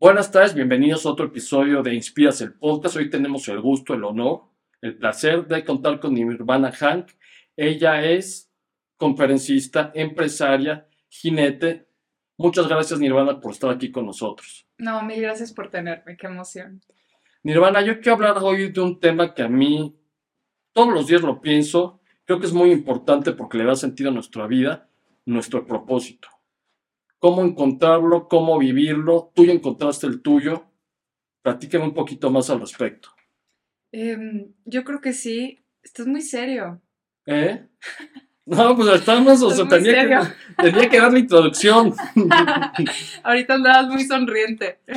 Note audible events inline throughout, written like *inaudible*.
Buenas tardes, bienvenidos a otro episodio de Inspiras el Podcast. Hoy tenemos el gusto, el honor, el placer de contar con Nirvana Hank. Ella es conferencista, empresaria, jinete. Muchas gracias, Nirvana, por estar aquí con nosotros. No, mil gracias por tenerme, qué emoción. Nirvana, yo quiero hablar hoy de un tema que a mí todos los días lo pienso. Creo que es muy importante porque le da sentido a nuestra vida, nuestro propósito cómo encontrarlo, cómo vivirlo. Tú ya encontraste el tuyo. Platícame un poquito más al respecto. Em, yo creo que sí. Estás muy serio. ¿Eh? No, pues estamos, o sea, tenía que, *laughs* tenía que, dar la introducción. *laughs* Ahorita andabas muy sonriente. *laughs*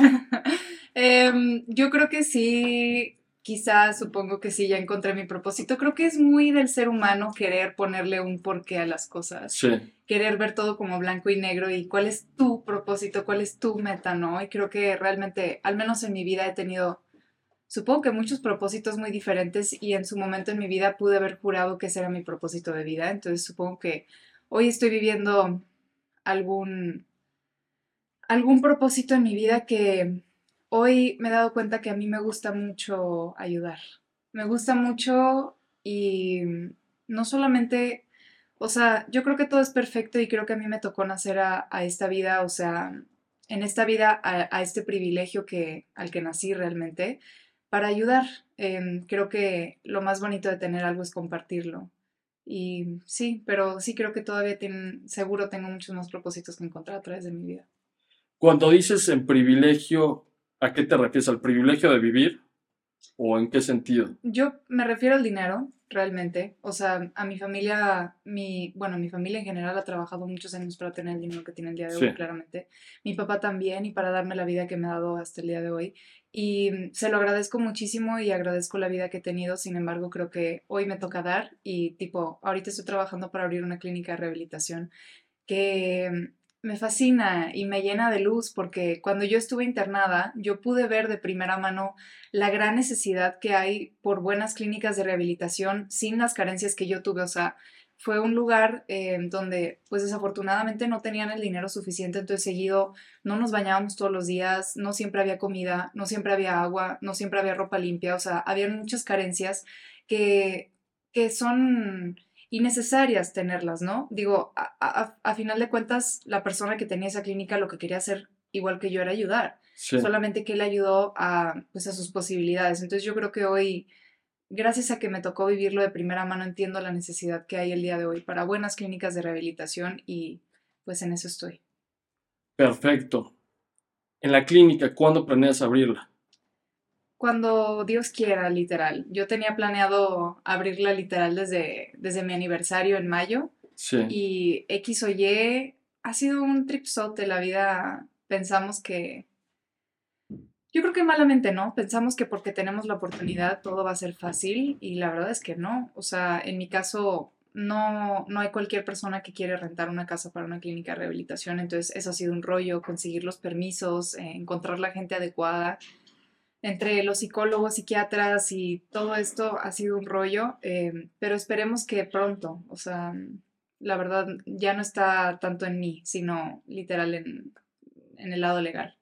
Em, yo creo que sí, quizás supongo que sí, ya encontré mi propósito. Creo que es muy del ser humano querer ponerle un porqué a las cosas. Sí. Querer ver todo como blanco y negro y cuál es tu propósito, cuál es tu meta, ¿no? Y creo que realmente, al menos en mi vida, he tenido, supongo que muchos propósitos muy diferentes y en su momento en mi vida pude haber jurado que ese era mi propósito de vida. Entonces supongo que hoy estoy viviendo algún, algún propósito en mi vida que hoy me he dado cuenta que a mí me gusta mucho ayudar. Me gusta mucho y no solamente, o sea, yo creo que todo es perfecto y creo que a mí me tocó nacer a, esta vida, o sea, en esta vida a, este privilegio que, al que nací realmente, para ayudar. Em, creo que lo más bonito de tener algo es compartirlo. Y sí, pero sí creo que todavía tienen, seguro tengo muchos más propósitos que encontrar a través de mi vida. Cuando dices en privilegio, ¿A qué te refieres? ¿Al privilegio de vivir? ¿O en qué sentido? Yo me refiero al dinero, realmente. O sea, a mi familia, mi, bueno, mi familia en general ha trabajado muchos años para tener el dinero que tiene el día de hoy, claramente. Mi papá también y para darme la vida que me ha dado hasta el día de hoy. Y se lo agradezco muchísimo y agradezco la vida que he tenido. Sin embargo, creo que hoy me toca dar y tipo, ahorita estoy trabajando para abrir una clínica de rehabilitación que me fascina y me llena de luz porque cuando yo estuve internada, yo pude ver de primera mano la gran necesidad que hay por buenas clínicas de rehabilitación sin las carencias que yo tuve. O sea, fue un lugar eh, donde pues desafortunadamente no tenían el dinero suficiente, entonces seguido no nos bañábamos todos los días, no siempre había comida, no siempre había agua, no siempre había ropa limpia, o sea, había muchas carencias que, que son y necesarias tenerlas, ¿no? Digo, a, final de cuentas, la persona que tenía esa clínica lo que quería hacer, igual que yo, era ayudar. Solamente que él ayudó a, pues, a sus posibilidades. Entonces yo creo que hoy, gracias a que me tocó vivirlo de primera mano, entiendo la necesidad que hay el día de hoy para buenas clínicas de rehabilitación y pues en eso estoy. Perfecto. En la clínica, ¿cuándo planeas abrirla? Cuando Dios quiera, literal. Yo tenía planeado abrirla literal desde, desde mi aniversario en mayo. Sí. Y X o Y ha sido un tripsote la vida. Pensamos que... Yo creo que malamente no. Pensamos que porque tenemos la oportunidad todo va a ser fácil y la verdad es que no. O sea, en mi caso no, no hay cualquier persona que quiere rentar una casa para una clínica de rehabilitación. Entonces eso ha sido un rollo, conseguir los permisos, eh, encontrar la gente adecuada entre los psicólogos, psiquiatras y todo esto ha sido un rollo, em, pero esperemos que pronto, o sea, la verdad ya no está tanto en mí, sino literal en, el lado legal.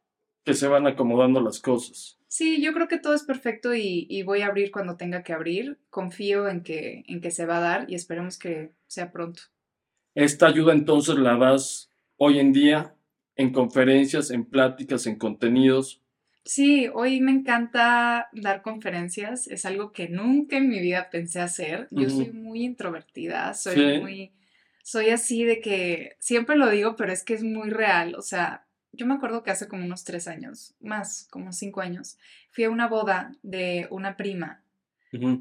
Que se van acomodando las cosas. Sí, yo creo que todo es perfecto y, voy a abrir cuando tenga que abrir. Confío en que, en que se va a dar y esperemos que sea pronto. Esta ayuda entonces la das hoy en día en conferencias, en pláticas, en contenidos Sí, hoy me encanta dar conferencias, es algo que nunca en mi vida pensé hacer. Yo soy muy introvertida, soy muy, soy así de que siempre lo digo, pero es que es muy real. O sea, yo me acuerdo que hace como unos tres años, más, como cinco años, fui a una boda de una prima,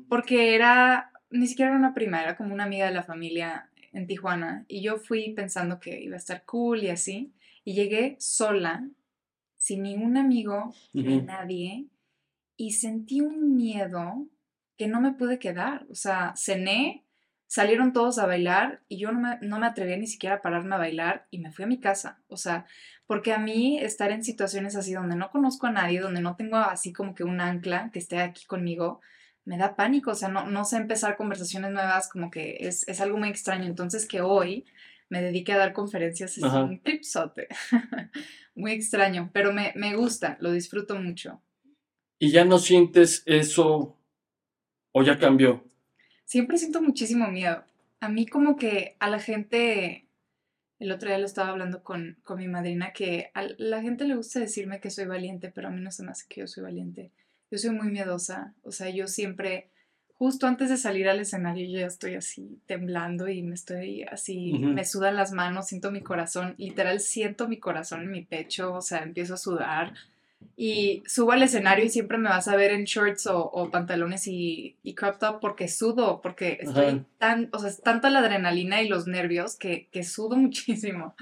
porque era, ni siquiera era una prima, era como una amiga de la familia en Tijuana, y yo fui pensando que iba a estar cool y así, y llegué sola sin ningún amigo, ni nadie, y sentí un miedo que no me pude quedar. O sea, cené, salieron todos a bailar y yo no me, no me atreví ni siquiera a pararme a bailar y me fui a mi casa. O sea, porque a mí estar en situaciones así donde no conozco a nadie, donde no tengo así como que un ancla que esté aquí conmigo, me da pánico. O sea, no, no sé empezar conversaciones nuevas, como que es, es algo muy extraño. Entonces que hoy me dedique a dar conferencias es un tripsote. *laughs* Muy extraño, pero me, me gusta, lo disfruto mucho. ¿Y ya no sientes eso o ya cambió? Siempre siento muchísimo miedo. A mí como que a la gente, el otro día lo estaba hablando con, con mi madrina, que a la gente le gusta decirme que soy valiente, pero a mí no se me hace que yo soy valiente. Yo soy muy miedosa, o sea, yo siempre justo antes de salir al escenario yo ya estoy así temblando y me estoy así, me sudan las manos, siento mi corazón, literal siento mi corazón en mi pecho, o sea, empiezo a sudar y subo al escenario y siempre me vas a ver en shorts o, pantalones y, y, crop top porque sudo, porque estoy tan, o sea, es tanta la adrenalina y los nervios que, que sudo *laughs* muchísimo.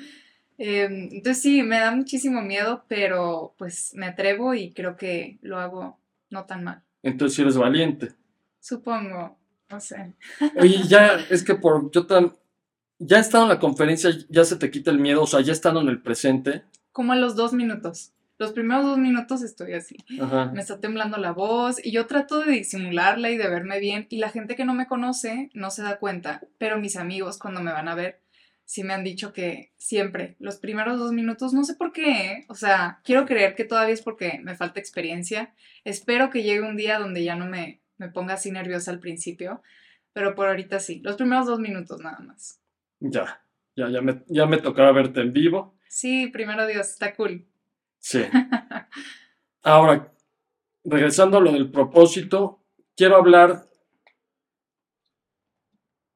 Em, entonces sí, me da muchísimo miedo, pero pues me atrevo y creo que lo hago no tan mal. Entonces eres valiente. Supongo, no sé. Oye, ya, es que por, yo tan, ya estando en la conferencia, ya se te quita el miedo, o sea, ya estando en el presente. Como a los dos minutos. Los primeros dos minutos estoy así. Me está temblando la voz y yo trato de disimularla y de verme bien y la gente que no me conoce no se da cuenta, pero mis amigos cuando me van a ver sí me han dicho que siempre, los primeros dos minutos, no sé por qué, ¿eh? o sea, quiero creer que todavía es porque me falta experiencia. Espero que llegue un día donde ya no me, me ponga así nerviosa al principio, pero por ahorita sí, los primeros dos minutos nada más. Ya, ya, ya me, ya me tocará verte en vivo. Sí, primero Dios, está cool. Sí. *laughs* Ahora, regresando a lo del propósito, quiero hablar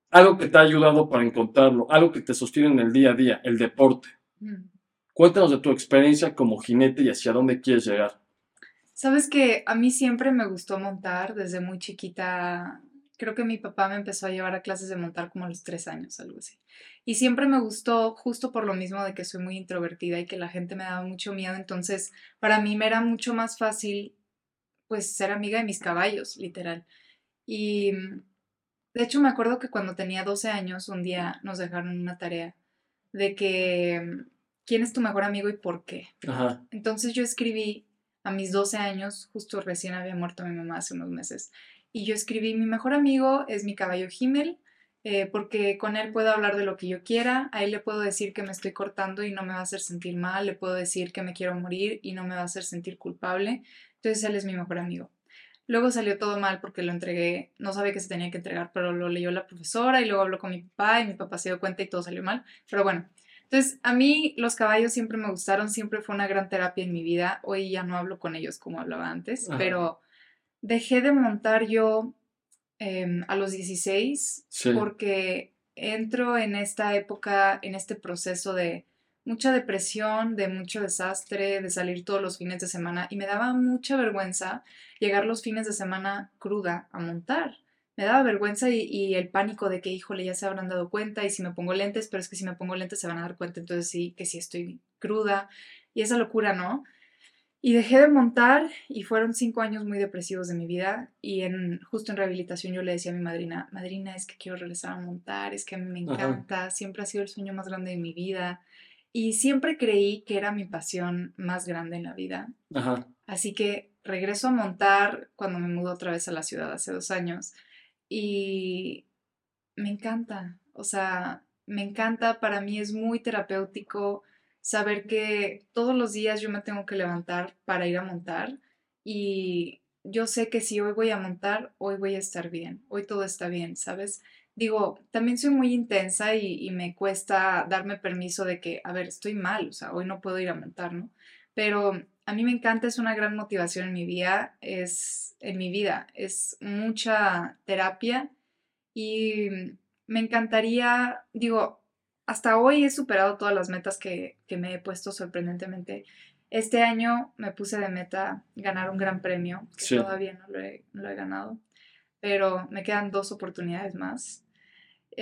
algo que te ha ayudado para encontrarlo, algo que te sostiene en el día a día, el deporte. Mm. Cuéntanos de tu experiencia como jinete y hacia dónde quieres llegar. Sabes que a mí siempre me gustó montar desde muy chiquita. Creo que mi papá me empezó a llevar a clases de montar como a los tres años, algo así. Y siempre me gustó justo por lo mismo de que soy muy introvertida y que la gente me daba mucho miedo. Entonces, para mí me era mucho más fácil, pues, ser amiga de mis caballos, literal. Y de hecho, me acuerdo que cuando tenía 12 años, un día nos dejaron una tarea de que, ¿quién es tu mejor amigo y por qué? Entonces yo escribí a mis 12 años, justo recién había muerto mi mamá hace unos meses, y yo escribí, mi mejor amigo es mi caballo Himmel, eh, porque con él puedo hablar de lo que yo quiera, a él le puedo decir que me estoy cortando y no me va a hacer sentir mal, le puedo decir que me quiero morir y no me va a hacer sentir culpable, entonces él es mi mejor amigo. Luego salió todo mal porque lo entregué, no sabía que se tenía que entregar, pero lo leyó la profesora y luego habló con mi papá y mi papá se dio cuenta y todo salió mal. Pero bueno, entonces, a mí los caballos siempre me gustaron, siempre fue una gran terapia en mi vida. Hoy ya no hablo con ellos como hablaba antes, pero dejé de montar yo em, a los 16 porque entro en esta época, en este proceso de mucha depresión, de mucho desastre, de salir todos los fines de semana y me daba mucha vergüenza llegar los fines de semana cruda a montar me daba vergüenza y, el pánico de que, híjole, ya se habrán dado cuenta y si me pongo lentes, pero es que si me pongo lentes se van a dar cuenta, entonces sí, que sí estoy cruda y esa locura, ¿no? Y dejé de montar y fueron cinco años muy depresivos de mi vida y en, justo en rehabilitación yo le decía a mi madrina, madrina, es que quiero regresar a montar, es que a mí me encanta, siempre ha sido el sueño más grande de mi vida y siempre creí que era mi pasión más grande en la vida. Así que regreso a montar cuando me mudo otra vez a la ciudad hace dos años y me encanta, o sea, me encanta, para mí es muy terapéutico saber que todos los días yo me tengo que levantar para ir a montar y yo sé que si hoy voy a montar, hoy voy a estar bien, hoy todo está bien, ¿sabes? Digo, también soy muy intensa y, me cuesta darme permiso de que, a ver, estoy mal, o sea, hoy no puedo ir a montar, ¿no? Pero a mí me encanta, es una gran motivación en mi vida, es en mi vida, es mucha terapia y me encantaría, digo, hasta hoy he superado todas las metas que, me he puesto sorprendentemente. Este año me puse de meta ganar un gran premio, que todavía no lo he ganado, pero me quedan dos oportunidades más.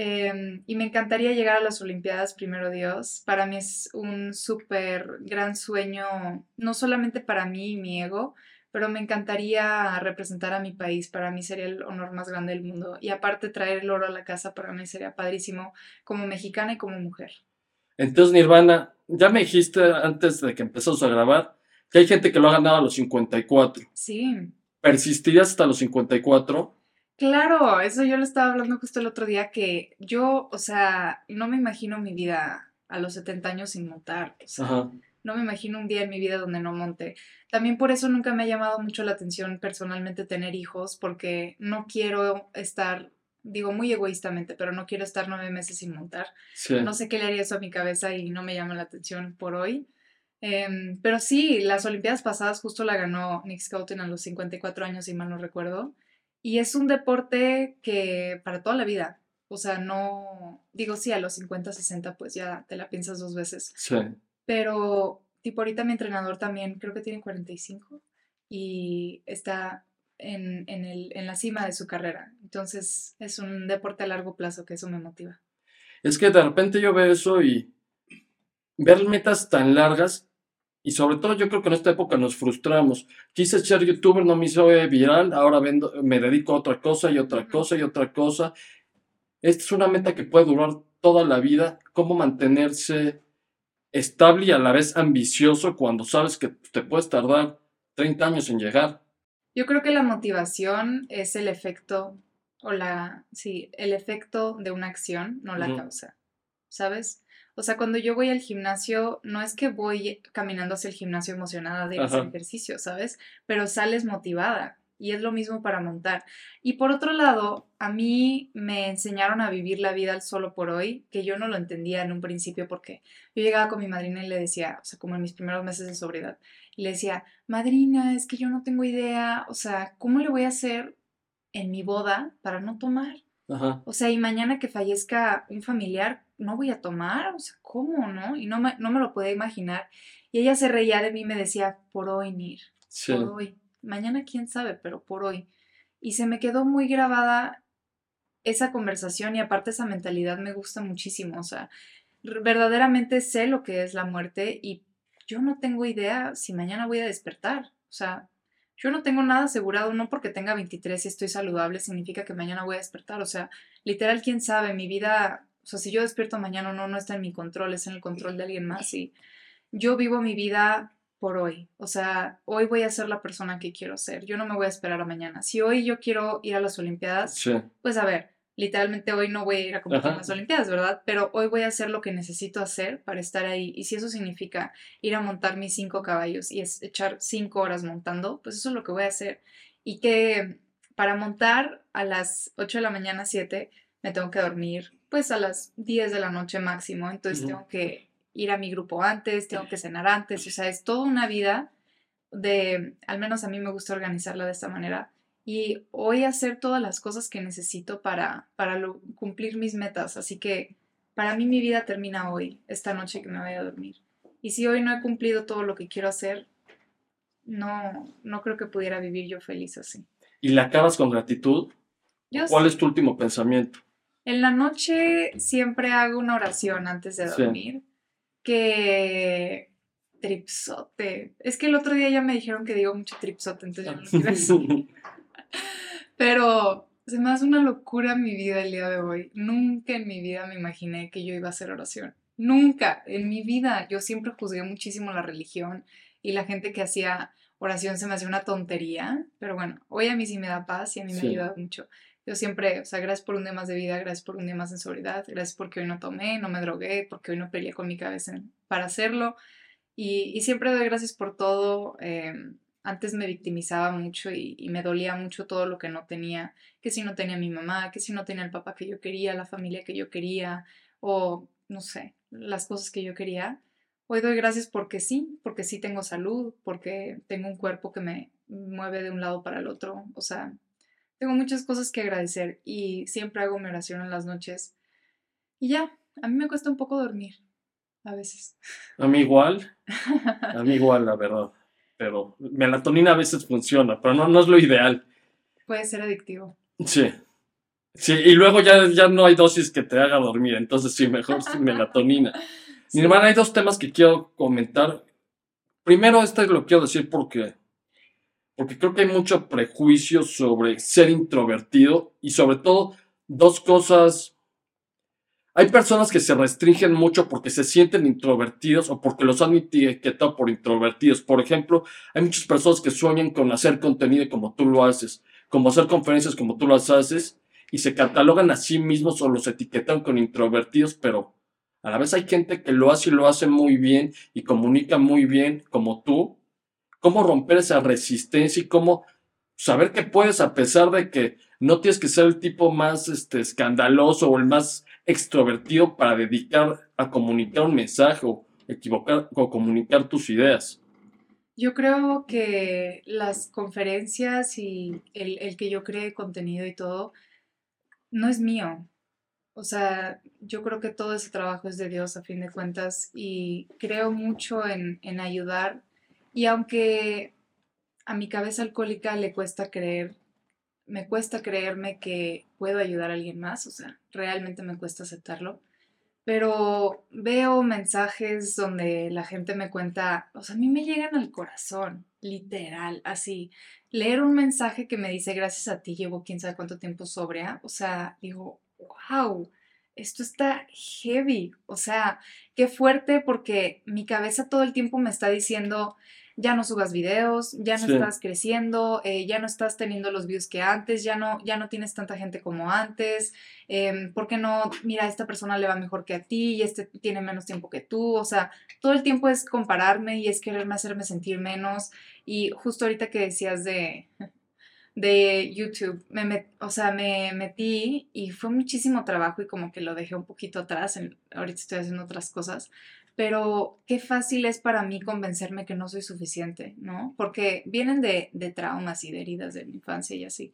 Em, y me encantaría llegar a las Olimpiadas, primero Dios. Para mí es un súper gran sueño, no solamente para mí y mi ego, pero me encantaría representar a mi país. Para mí sería el honor más grande del mundo. Y aparte traer el oro a la casa, para mí sería padrísimo como mexicana y como mujer. Entonces, Nirvana, ya me dijiste antes de que empezamos a grabar que hay gente que lo ha ganado a los 54. Sí. ¿Persistirías hasta los 54? Claro, eso yo lo estaba hablando justo el otro día, que yo, o sea, no me imagino mi vida a los 70 años sin montar. O sea, no me imagino un día en mi vida donde no monte. También por eso nunca me ha llamado mucho la atención personalmente tener hijos, porque no quiero estar, digo muy egoístamente, pero no quiero estar nueve meses sin montar. No sé qué le haría eso a mi cabeza y no me llama la atención por hoy. Em, pero sí, las Olimpiadas pasadas justo la ganó Nick Scouting a los 54 años, si mal no recuerdo. Y es un deporte que para toda la vida, o sea, no, digo, sí, a los 50, 60, pues ya te la piensas dos veces. Sí. Pero, tipo, ahorita mi entrenador también creo que tiene 45 y está en, en, el, en la cima de su carrera. Entonces, es un deporte a largo plazo que eso me motiva. Es que de repente yo veo eso y ver metas tan largas y sobre todo yo creo que en esta época nos frustramos. Quise ser youtuber, no me hizo viral, ahora vendo, me dedico a otra cosa y otra cosa y otra cosa. Esta es una meta que puede durar toda la vida. ¿Cómo mantenerse estable y a la vez ambicioso cuando sabes que te puedes tardar 30 años en llegar? Yo creo que la motivación es el efecto, o la, sí, el efecto de una acción, no la causa. ¿Sabes? O sea, cuando yo voy al gimnasio, no es que voy caminando hacia el gimnasio emocionada de hacer ejercicio, ¿sabes? Pero sales motivada. Y es lo mismo para montar. Y por otro lado, a mí me enseñaron a vivir la vida al solo por hoy, que yo no lo entendía en un principio porque yo llegaba con mi madrina y le decía, o sea, como en mis primeros meses de sobriedad, y le decía, madrina, es que yo no tengo idea, o sea, ¿cómo le voy a hacer en mi boda para no tomar? O sea, y mañana que fallezca un familiar, no voy a tomar, o sea, ¿cómo, no? Y no me, no me lo podía imaginar. Y ella se reía de mí y me decía, por hoy, Nir, por hoy. Mañana quién sabe, pero por hoy. Y se me quedó muy grabada esa conversación y aparte esa mentalidad me gusta muchísimo, o sea, verdaderamente sé lo que es la muerte y yo no tengo idea si mañana voy a despertar, o sea, yo no tengo nada asegurado, no porque tenga 23 y estoy saludable significa que mañana voy a despertar. O sea, literal, quién sabe, mi vida, o sea, si yo despierto mañana o no, no está en mi control, es en el control de alguien más. Y yo vivo mi vida por hoy. O sea, hoy voy a ser la persona que quiero ser. Yo no me voy a esperar a mañana. Si hoy yo quiero ir a las Olimpiadas, pues a ver, literalmente hoy no voy a ir a competir en las Olimpiadas, ¿verdad? Pero hoy voy a hacer lo que necesito hacer para estar ahí. Y si eso significa ir a montar mis cinco caballos y es echar cinco horas montando, pues eso es lo que voy a hacer. Y que para montar a las 8 de la mañana, 7, me tengo que dormir pues a las 10 de la noche máximo. Entonces tengo que ir a mi grupo antes, tengo que cenar antes. O sea, es toda una vida de, al menos a mí me gusta organizarla de esta manera y hoy hacer todas las cosas que necesito para, para cumplir mis metas. Así que para mí mi vida termina hoy, esta noche que me voy a dormir. Y si hoy no he cumplido todo lo que quiero hacer, no, no creo que pudiera vivir yo feliz así. ¿Y la acabas con gratitud? ¿Cuál es tu último pensamiento? En la noche siempre hago una oración antes de dormir. Que tripsote. Es que el otro día ya me dijeron que digo mucho tripsote, entonces yo no quiero decir. *laughs* *laughs* Pero se me hace una locura mi vida el día de hoy. Nunca en mi vida me imaginé que yo iba a hacer oración. Nunca en mi vida. Yo siempre juzgué muchísimo la religión y la gente que hacía oración se me hacía una tontería. Pero bueno, hoy a mí sí me da paz y a mí me ha ayudado mucho. Yo siempre, o sea, gracias por un día más de vida, gracias por un día más de seguridad, gracias porque hoy no tomé, no me drogué, porque hoy no peleé con mi cabeza para hacerlo. Y, siempre doy gracias por todo. Eh, antes me victimizaba mucho y, me dolía mucho todo lo que no tenía, que si no tenía mi mamá, que si no tenía el papá que yo quería, la familia que yo quería, o no sé, las cosas que yo quería. Hoy doy gracias porque sí, porque sí tengo salud, porque tengo un cuerpo que me mueve de un lado para el otro, o sea, tengo muchas cosas que agradecer y siempre hago mi oración en las noches. Y ya, a mí me cuesta un poco dormir, a veces. *laughs* A mí igual, a mí igual, la verdad pero melatonina a veces funciona, pero no, no es lo ideal. Puede ser adictivo. Sí. Sí, y luego ya, ya no hay dosis que te haga dormir, entonces sí, mejor sin melatonina. *laughs* Mi hermana, hay dos temas que quiero comentar. Primero, este lo quiero decir porque, porque creo que hay mucho prejuicio sobre ser introvertido y sobre todo dos cosas hay personas que se restringen mucho porque se sienten introvertidos o porque los han etiquetado por introvertidos. Por ejemplo, hay muchas personas que sueñan con hacer contenido como tú lo haces. como hacer conferencias como tú las haces, y se catalogan a sí mismos o los etiquetan con introvertidos, pero a la vez hay gente que lo hace y lo hace muy bien y comunica muy bien, como tú. ¿Cómo romper esa resistencia y cómo saber que puedes a pesar de que no tienes que ser el tipo más este, escandaloso o el más extrovertido para dedicar a comunicar un mensaje o equivocar o comunicar tus ideas? Yo creo que las conferencias y el, el que yo cree contenido y todo no es mío. O sea, yo creo que todo ese trabajo es de Dios a fin de cuentas y creo mucho en, en ayudar. Y aunque a mi cabeza alcohólica le cuesta creer, me cuesta creerme que puedo ayudar a alguien más, o sea, realmente me cuesta aceptarlo. Pero veo mensajes donde la gente me cuenta, o sea, a mí me llegan al corazón, literal, así. Leer un mensaje que me dice, gracias a ti llevo quién sabe cuánto tiempo sobria, o sea, digo, wow, esto está heavy, o sea, qué fuerte porque mi cabeza todo el tiempo me está diciendo, ya no subas videos, ya no estás creciendo, eh, ya no estás teniendo los views que antes, ya no, ya no tienes tanta gente como antes, eh, ¿por qué no? Mira, esta persona le va mejor que a ti y este tiene menos tiempo que tú, o sea, todo el tiempo es compararme y es quererme hacerme sentir menos y justo ahorita que decías de, de YouTube, me o sea, me metí y fue muchísimo trabajo y como que lo dejé un poquito atrás, ahorita estoy haciendo otras cosas, pero qué fácil es para mí convencerme que no soy suficiente, ¿no? Porque vienen de, de traumas y de heridas de mi infancia y así,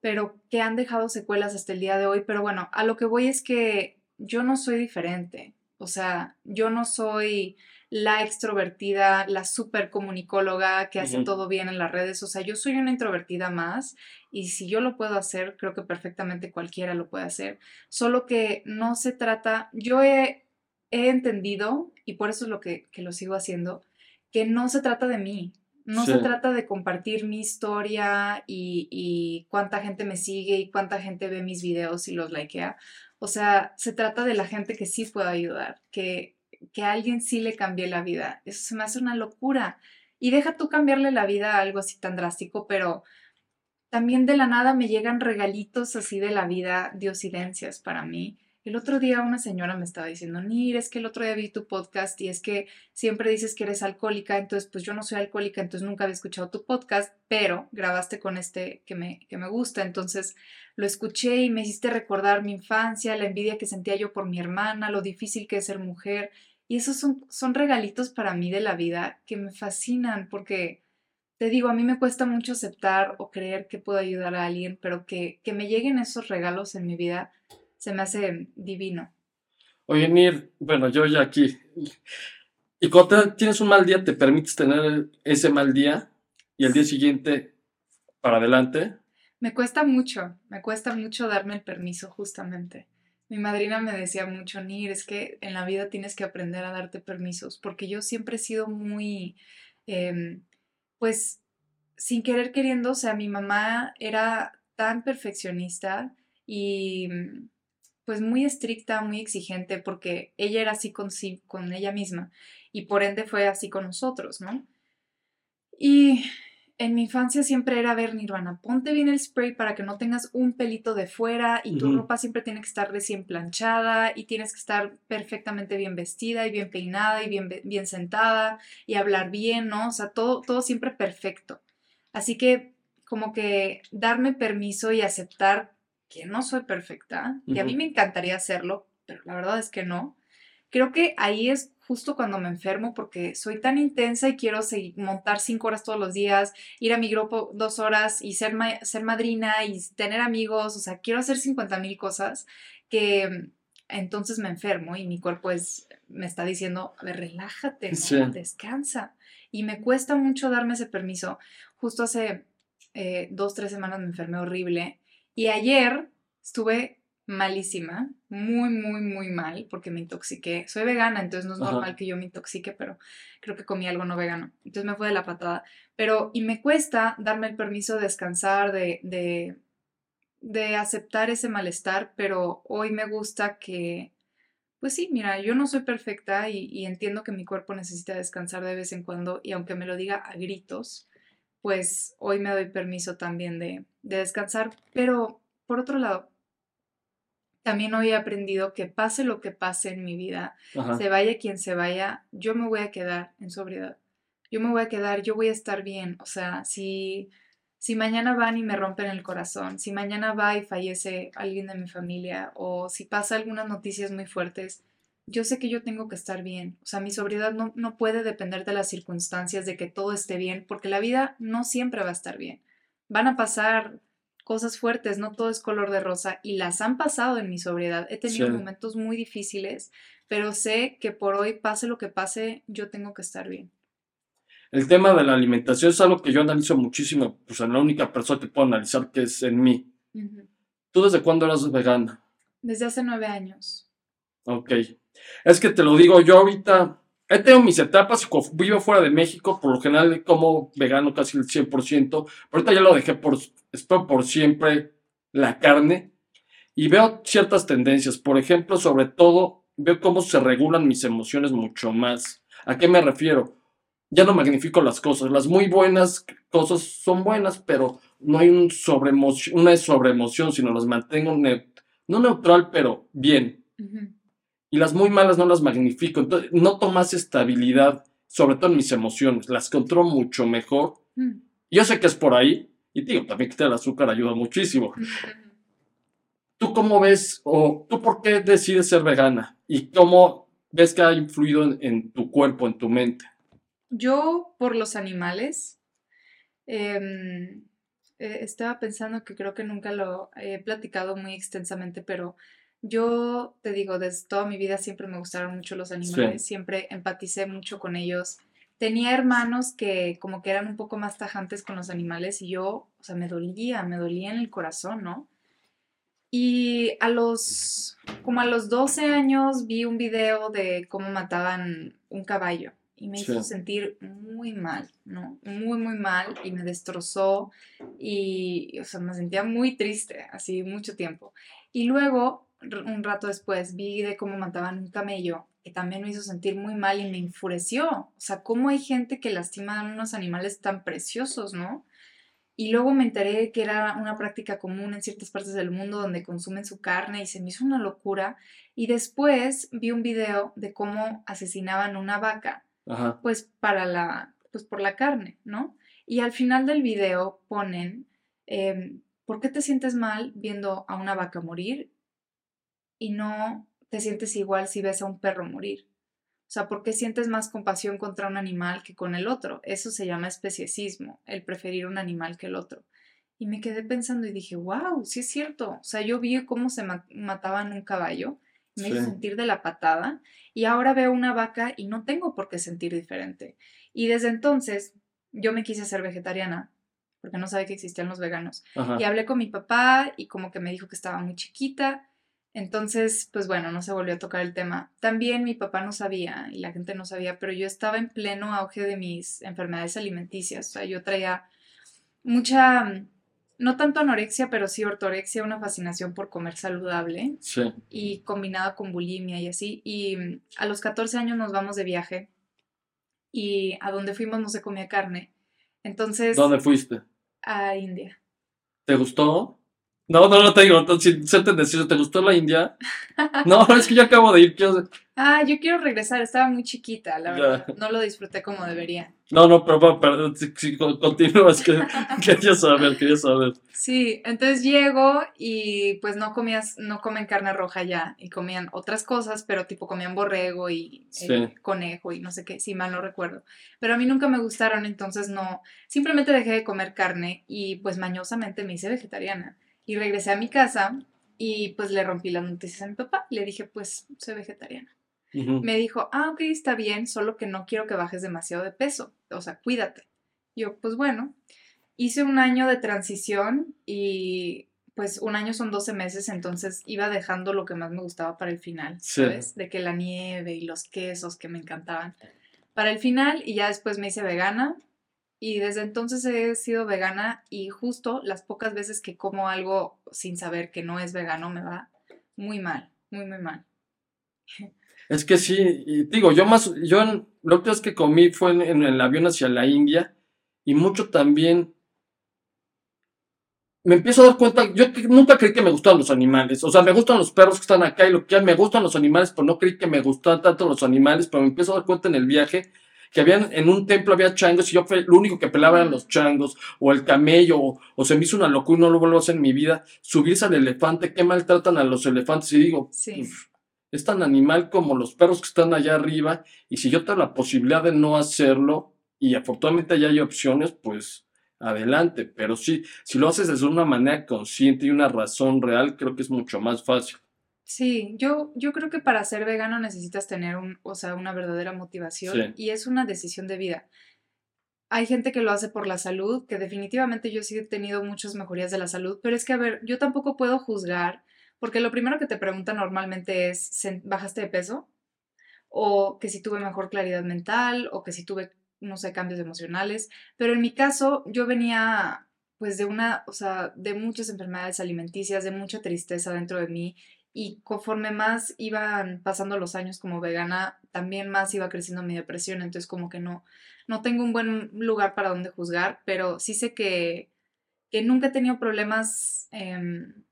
pero que han dejado secuelas hasta el día de hoy, pero bueno, a lo que voy es que yo no soy diferente, o sea, yo no soy la extrovertida, la super comunicóloga que hace todo bien en las redes. O sea, yo soy una introvertida más y si yo lo puedo hacer, creo que perfectamente cualquiera lo puede hacer. Solo que no se trata, yo he, entendido, y por eso es lo que, lo sigo haciendo, que no se trata de mí. No se trata de compartir mi historia y, y cuánta gente me sigue y cuánta gente ve mis videos y los likea. O sea, se trata de la gente que sí puedo ayudar, que, que a alguien sí le cambie la vida. Eso se me hace una locura. Y deja tú cambiarle la vida a algo así tan drástico, pero también de la nada me llegan regalitos así de la vida, diosidencias para mí. El otro día una señora me estaba diciendo, Nir, es que el otro día vi tu podcast y es que siempre dices que eres alcohólica, entonces pues yo no soy alcohólica, entonces nunca había escuchado tu podcast, pero grabaste con este que me, que me gusta, entonces lo escuché y me hiciste recordar mi infancia, la envidia que sentía yo por mi hermana, lo difícil que es ser mujer y esos son, son regalitos para mí de la vida que me fascinan porque, te digo, a mí me cuesta mucho aceptar o creer que puedo ayudar a alguien, pero que, que me lleguen esos regalos en mi vida se me hace divino. Oye, Nir, bueno, yo ya aquí. Y cuando tienes un mal día, ¿te permites tener ese mal día y el día siguiente para adelante? Me cuesta mucho, me cuesta mucho darme el permiso justamente. Mi madrina me decía mucho, Nir, es que en la vida tienes que aprender a darte permisos, porque yo siempre he sido muy, em, pues, sin querer queriendo, o sea, mi mamá era tan perfeccionista y pues muy estricta, muy exigente, porque ella era así con, sí, con ella misma y por ende fue así con nosotros, ¿no? Y en mi infancia siempre era ver Nirvana, ponte bien el spray para que no tengas un pelito de fuera y tu ropa siempre tiene que estar recién planchada y tienes que estar perfectamente bien vestida y bien peinada y bien, bien sentada y hablar bien, ¿no? O sea, todo, todo siempre perfecto. Así que como que darme permiso y aceptar que no soy perfecta, que a mí me encantaría hacerlo, pero la verdad es que no. Creo que ahí es justo cuando me enfermo porque soy tan intensa y quiero seguir, montar cinco horas todos los días, ir a mi grupo dos horas y ser, ser madrina y tener amigos, o sea, quiero hacer 50 mil cosas que entonces me enfermo y mi cuerpo es, me está diciendo, a ver, relájate, descansa. Y me cuesta mucho darme ese permiso. Justo hace eh, dos, tres semanas me enfermé horrible y ayer estuve malísima, muy, muy, muy mal, porque me intoxiqué. Soy vegana, entonces no es normal que yo me intoxique, pero creo que comí algo no vegano. Entonces me fue de la patada. Pero, y me cuesta darme el permiso de descansar, de, de, de aceptar ese malestar, pero hoy me gusta que, pues sí, mira, yo no soy perfecta y, y entiendo que mi cuerpo necesita descansar de vez en cuando, y aunque me lo diga a gritos, pues hoy me doy permiso también de, descansar. Pero, por otro lado, también hoy he aprendido que pase lo que pase en mi vida, se vaya quien se vaya, yo me voy a quedar en sobriedad. Yo me voy a quedar, yo voy a estar bien. O sea, si, si mañana van y me rompen el corazón, si mañana va y fallece alguien de mi familia, o si pasa algunas noticias muy fuertes, yo sé que yo tengo que estar bien. O sea, mi sobriedad no, no puede depender de las circunstancias, de que todo esté bien, porque la vida no siempre va a estar bien. Van a pasar cosas fuertes, no todo es color de rosa, y las han pasado en mi sobriedad. He tenido momentos muy difíciles, pero sé que por hoy, pase lo que pase, yo tengo que estar bien. El tema de la alimentación es algo que yo analizo muchísimo, pues en la única persona que puedo analizar que es en mí. ¿Tú desde cuándo eras vegana? Desde hace nueve años. Ok. Es que te lo digo, yo ahorita he tenido mis etapas, vivo fuera de México, por lo general como vegano casi el 100%, pero ahorita ya lo dejé por, espero por siempre la carne y veo ciertas tendencias, por ejemplo, sobre todo veo cómo se regulan mis emociones mucho más. ¿A qué me refiero? Ya no magnifico las cosas, las muy buenas cosas son buenas, pero no hay un una sobreemoción, sino las mantengo no neutral, pero bien y las muy malas no las magnifico. Entonces, noto más estabilidad, sobre todo en mis emociones. Las controlo mucho mejor. Mm. Yo sé que es por ahí. Y digo, también quitar el azúcar ayuda muchísimo. ¿Tú cómo ves o tú por qué decides ser vegana? ¿Y cómo ves que ha influido en, tu cuerpo, en tu mente? Yo por los animales. Em, eh, estaba pensando que creo que nunca lo he platicado muy extensamente, pero yo te digo, desde toda mi vida siempre me gustaron mucho los animales, siempre empaticé mucho con ellos. Tenía hermanos que como que eran un poco más tajantes con los animales y yo, o sea, me dolía, me dolía en el corazón, ¿no? Y a los, como a los 12 años vi un video de cómo mataban un caballo y me hizo sentir muy mal, ¿no? Muy, muy mal y me destrozó y, o sea, me sentía muy triste, así mucho tiempo. Y luego un rato después vi de cómo mataban un camello, que también me hizo sentir muy mal y me enfureció. O sea, cómo hay gente que lastima a unos animales tan preciosos, ¿no? Y luego me enteré que era una práctica común en ciertas partes del mundo donde consumen su carne y se me hizo una locura. Y después vi un video de cómo asesinaban una vaca, pues para la, pues por la carne, ¿no? Y al final del video ponen, em, ¿por qué te sientes mal viendo a una vaca morir? Y no te sientes igual si ves a un perro morir. O sea, ¿por qué sientes más compasión contra un animal que con el otro? Eso se llama especiecismo, el preferir un animal que el otro. Y me quedé pensando y dije, wow, sí es cierto. O sea, yo vi cómo se mataban un caballo, me hizo sentir de la patada, y ahora veo una vaca y no tengo por qué sentir diferente. Y desde entonces yo me quise hacer vegetariana, porque no sabía que existían los veganos. Y hablé con mi papá y como que me dijo que estaba muy chiquita entonces, pues bueno, no se volvió a tocar el tema. También mi papá no sabía y la gente no sabía, pero yo estaba en pleno auge de mis enfermedades alimenticias. O sea, yo traía mucha, no tanto anorexia, pero sí ortorexia, una fascinación por comer saludable. Sí. Y combinada con bulimia y así. Y a los 14 años nos vamos de viaje y a donde fuimos no se comía carne. Entonces... ¿Dónde fuiste? A India. ¿Te gustó? No, no, no te digo, sin serte decir, ¿te gustó la India? No, *laughs* es que yo acabo de ir. Quiero... Ah, yo quiero regresar, estaba muy chiquita, la verdad. No lo disfruté como debería. No, no, pero, pero, si, continúas, que, *laughs* quería saber, quería saber. Sí, entonces llego y pues no comías, no comen carne roja ya, y comían otras cosas, pero tipo comían borrego y eh, conejo y no sé qué, si mal no recuerdo. Pero a mí nunca me gustaron, entonces no, simplemente dejé de comer carne y pues mañosamente me hice vegetariana. Y regresé a mi casa y pues le rompí las noticias a mi papá. Le dije, pues soy vegetariana. Me dijo, ah, ok, está bien, solo que no quiero que bajes demasiado de peso. O sea, cuídate. Yo, pues bueno, hice un año de transición y pues un año son 12 meses, entonces iba dejando lo que más me gustaba para el final, ¿sabes? De que la nieve y los quesos que me encantaban. Para el final y ya después me hice vegana y desde entonces he sido vegana y justo las pocas veces que como algo sin saber que no es vegano me va muy mal, muy, muy mal. Es que sí, y digo, yo más, yo lo es que comí fue en, el avión hacia la India y mucho también me empiezo a dar cuenta, yo nunca creí que me gustaban los animales, o sea, me gustan los perros que están acá y lo que me gustan los animales, pero no creí que me gustaban tanto los animales, pero me empiezo a dar cuenta en el viaje que habían, en un templo había changos y yo fue, lo único que pelaba eran los changos, o el camello, o, se me hizo una locura y no lo vuelvo a hacer en mi vida, subirse al elefante, qué maltratan a los elefantes, y digo, es tan animal como los perros que están allá arriba, y si yo tengo la posibilidad de no hacerlo, y afortunadamente ya hay opciones, pues adelante, pero sí, si lo haces de una manera consciente y una razón real, creo que es mucho más fácil. Sí, yo, yo creo que para ser vegano necesitas tener un, o sea, una verdadera motivación y es una decisión de vida. Hay gente que lo hace por la salud, que definitivamente yo sí he tenido muchas mejorías de la salud, pero es que, a ver, yo tampoco puedo juzgar, porque lo primero que te preguntan normalmente es, ¿bajaste de peso? O que si tuve mejor claridad mental, o que si tuve no sé, cambios emocionales, pero en mi caso yo venía pues de una, o sea, de muchas enfermedades alimenticias, de mucha tristeza dentro de mí y conforme más iban pasando los años como vegana, también más iba creciendo mi depresión, entonces como que no, no tengo un buen lugar para donde juzgar, pero sí sé que, que nunca he tenido problemas em,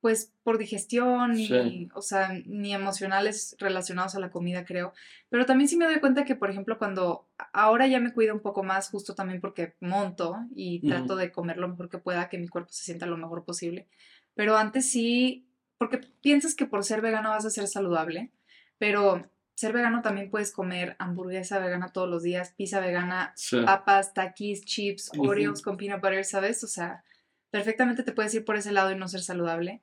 pues por digestión, ni, o sea, ni emocionales relacionados a la comida, creo. Pero también sí me doy cuenta que, por ejemplo, cuando ahora ya me cuido un poco más, justo también porque monto y trato de comer lo mejor que pueda, que mi cuerpo se sienta lo mejor posible. Pero antes sí, porque piensas que por ser vegano vas a ser saludable, pero ser vegano también puedes comer hamburguesa vegana todos los días, pizza vegana, papas, taquis, chips, Oreos con peanut butter, ¿sabes? O sea, perfectamente te puedes ir por ese lado y no ser saludable.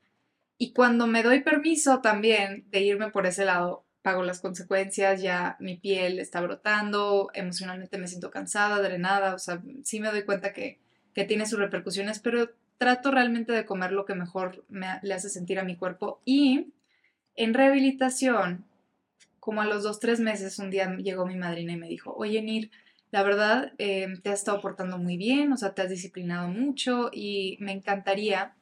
Y cuando me doy permiso también de irme por ese lado, pago las consecuencias, ya mi piel está brotando, emocionalmente me siento cansada, drenada, o sea, sí me doy cuenta que, que tiene sus repercusiones, pero trato realmente de comer lo que mejor me, le hace sentir a mi cuerpo. Y en rehabilitación, como a los dos, tres meses, un día llegó mi madrina y me dijo, oye, Nir, la verdad, eh, te has estado portando muy bien, o sea, te has disciplinado mucho y me encantaría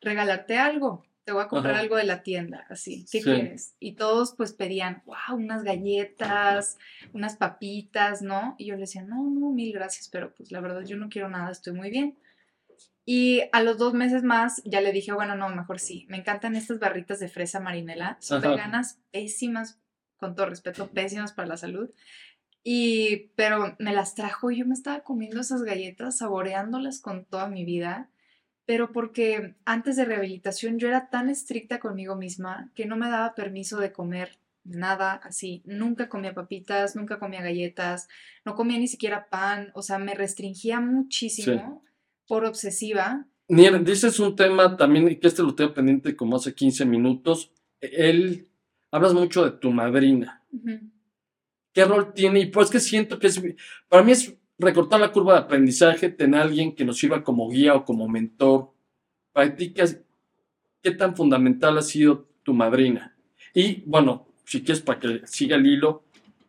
regalarte algo te voy a comprar algo de la tienda, así, ¿qué quieres? Y todos pues pedían, wow, unas galletas, unas papitas, ¿no? Y yo le decía, no, no, mil gracias, pero pues la verdad yo no quiero nada, estoy muy bien. Y a los dos meses más ya le dije, bueno, no, mejor sí, me encantan estas barritas de fresa marinela, son veganas, pésimas, con todo respeto, pésimas para la salud. Y, pero me las trajo y yo me estaba comiendo esas galletas, saboreándolas con toda mi vida pero porque antes de rehabilitación yo era tan estricta conmigo misma que no me daba permiso de comer nada así. Nunca comía papitas, nunca comía galletas, no comía ni siquiera pan, o sea, me restringía muchísimo por obsesiva. Nier, dices un tema también, que este lo tengo pendiente como hace 15 minutos. Él, hablas mucho de tu madrina. ¿Qué rol tiene? Y pues que siento que es, para mí es recortar la curva de aprendizaje, tener a alguien que nos sirva como guía o como mentor. Para ti, ¿qué, tan fundamental ha sido tu madrina? Y bueno, si quieres para que siga el hilo,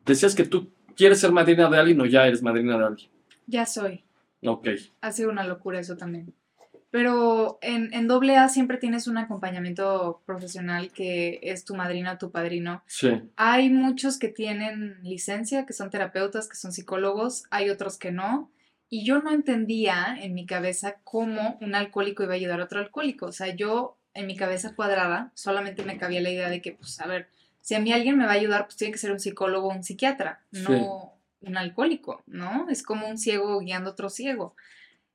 decías que tú quieres ser madrina de alguien o ya eres madrina de alguien. Ya soy. Ok. Ha sido una locura eso también. Pero en, en AA siempre tienes un acompañamiento profesional que es tu madrina o tu padrino. Sí. Hay muchos que tienen licencia, que son terapeutas, que son psicólogos, hay otros que no. Y yo no entendía en mi cabeza cómo un alcohólico iba a ayudar a otro alcohólico. O sea, yo en mi cabeza cuadrada solamente me cabía la idea de que, pues, a ver, si a mí alguien me va a ayudar, pues tiene que ser un psicólogo o un psiquiatra, no un alcohólico, ¿no? Es como un ciego guiando a otro ciego.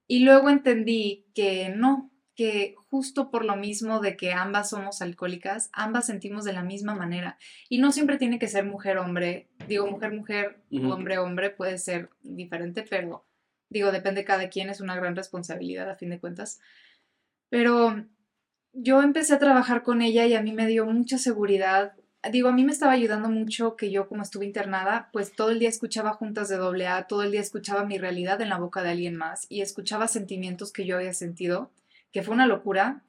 Y luego entendí que no, que justo por lo mismo de que ambas somos alcohólicas, ambas sentimos de la misma manera. Y no siempre tiene que ser mujer-hombre, digo mujer-mujer, hombre-hombre, puede ser diferente, pero digo, depende de cada quien, es una gran responsabilidad a fin de cuentas. Pero yo empecé a trabajar con ella y a mí me dio mucha seguridad digo, a mí me estaba ayudando mucho que yo como estuve internada, pues todo el día escuchaba juntas de doble A, todo el día escuchaba mi realidad en la boca de alguien más y escuchaba sentimientos que yo había sentido, que fue una locura.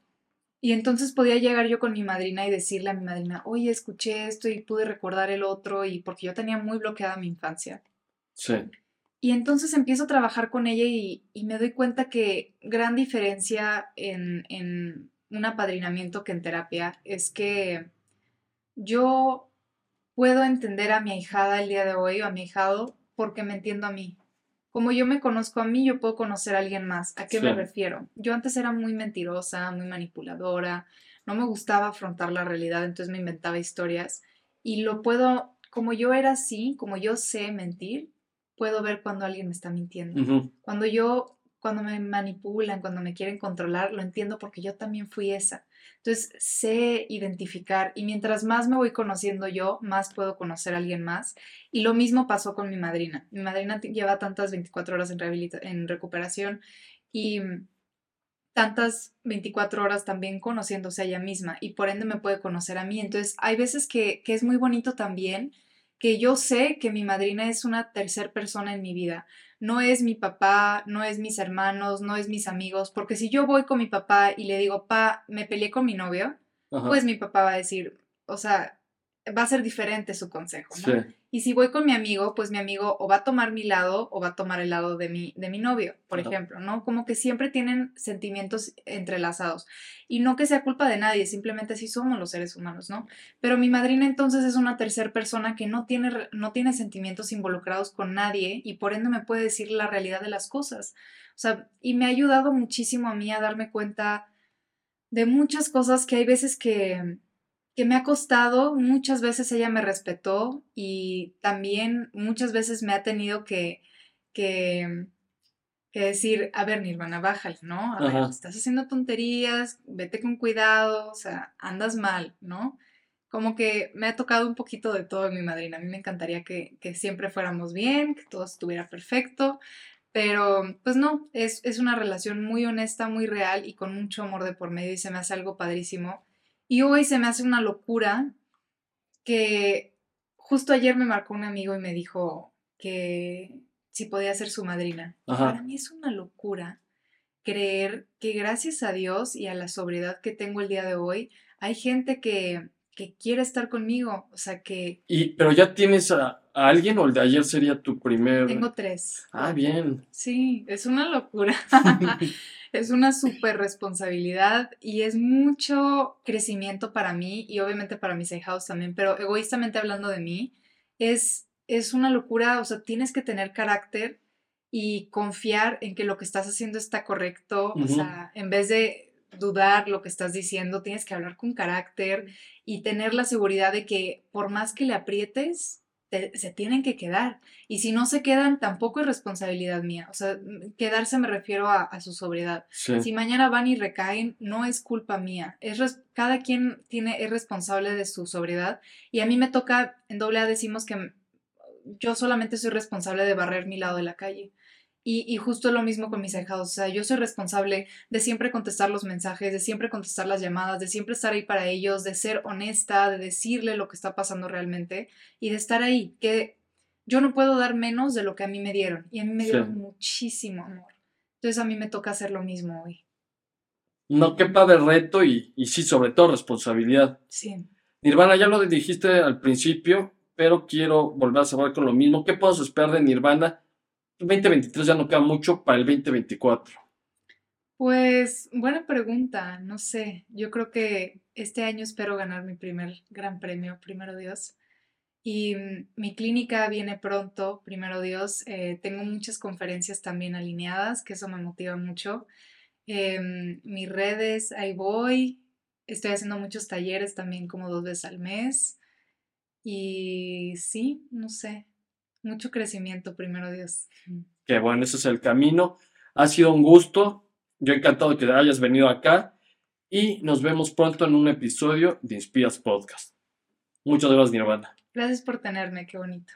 Y entonces podía llegar yo con mi madrina y decirle a mi madrina, oye, escuché esto y pude recordar el otro y porque yo tenía muy bloqueada mi infancia. Sí. Y entonces empiezo a trabajar con ella y, me doy cuenta que gran diferencia en, en un apadrinamiento que en terapia es que yo puedo entender a mi ahijada el día de hoy o a mi ahijado porque me entiendo a mí. como yo me conozco a mí, yo puedo conocer a alguien más. ¿A qué me refiero? Yo antes era muy mentirosa, muy manipuladora, no me gustaba afrontar la realidad, entonces me inventaba historias y lo puedo, como yo era así, como yo sé mentir, puedo ver cuando alguien me está mintiendo. Cuando yo, cuando me manipulan, cuando me quieren controlar, lo entiendo porque yo también fui esa. Entonces sé identificar y mientras más me voy conociendo yo, más puedo conocer a alguien más. Y lo mismo pasó con mi madrina. Mi madrina lleva tantas 24 horas en, en recuperación y tantas 24 horas también conociéndose a ella misma y por ende me puede conocer a mí. Entonces hay veces que, que es muy bonito también que yo sé que mi madrina es una tercera persona en mi vida. No es mi papá, no es mis hermanos, no es mis amigos, porque si yo voy con mi papá y le digo, pa, me peleé con mi novio, pues mi papá va a decir, o sea, va a ser diferente su consejo, ¿no? Y si voy con mi amigo, pues mi amigo o va a tomar mi lado o va a tomar el lado de mi, de mi novio, por ejemplo, ¿no? Como que siempre tienen sentimientos entrelazados. Y no que sea culpa de nadie, simplemente así somos los seres humanos, ¿no? Pero mi madrina entonces es una tercera persona que no tiene, no tiene sentimientos involucrados con nadie y por ende me puede decir la realidad de las cosas. O sea, y me ha ayudado muchísimo a mí a darme cuenta de muchas cosas que hay veces que que me ha costado, muchas veces ella me respetó y también muchas veces me ha tenido que, que, decir, a ver, Nirvana, bájale, ¿no? A ver, estás haciendo tonterías, vete con cuidado, o sea, andas mal, ¿no? Como que me ha tocado un poquito de todo en mi madrina. A mí me encantaría que, que siempre fuéramos bien, que todo estuviera perfecto, pero pues no, es, es una relación muy honesta, muy real y con mucho amor de por medio y se me hace algo padrísimo y hoy se me hace una locura que justo ayer me marcó un amigo y me dijo que si podía ser su madrina. Para mí es una locura creer que gracias a Dios y a la sobriedad que tengo el día de hoy, hay gente que, que quiere estar conmigo. O sea que... Y, pero ya tienes a, alguien o el de ayer sería tu primer... Tengo tres. Ah, bien. Sí, es una locura. *laughs* es una súper responsabilidad y es mucho crecimiento para mí y obviamente para mis hijados también, pero egoístamente hablando de mí, es, es una locura, o sea, tienes que tener carácter y confiar en que lo que estás haciendo está correcto, o sea, en vez de dudar lo que estás diciendo, tienes que hablar con carácter y tener la seguridad de que por más que le aprietes, se tienen que quedar. Y si no se quedan, tampoco es responsabilidad mía. O sea, quedarse me refiero a, su sobriedad. Si mañana van y recaen, no es culpa mía. Es cada quien tiene, es responsable de su sobriedad. Y a mí me toca, en doble A decimos que yo solamente soy responsable de barrer mi lado de la calle. Y, justo lo mismo con mis hijados. O sea, yo soy responsable de siempre contestar los mensajes, de siempre contestar las llamadas, de siempre estar ahí para ellos, de ser honesta, de decirle lo que está pasando realmente y de estar ahí. Que yo no puedo dar menos de lo que a mí me dieron. Y a mí me dieron muchísimo amor. Entonces a mí me toca hacer lo mismo hoy. No, qué padre reto y, y sí, sobre todo responsabilidad. Sí. Nirvana, ya lo dijiste al principio, pero quiero volver a saber con lo mismo. ¿Qué puedo esperar de Nirvana? 2023 ya no queda mucho para el 2024. Pues buena pregunta, no sé. Yo creo que este año espero ganar mi primer gran premio, primero Dios. Y mm, mi clínica viene pronto, primero Dios. Eh, tengo muchas conferencias también alineadas, que eso me motiva mucho. Em, mis redes, ahí voy. Estoy haciendo muchos talleres también como dos veces al mes. Y sí, no sé, mucho crecimiento, primero Dios. Que bueno, ese es el camino. Ha sido un gusto. Yo encantado de que hayas venido acá y nos vemos pronto en un episodio de Inspiras Podcast. Muchas gracias, Nirvana. Gracias por tenerme, qué bonito.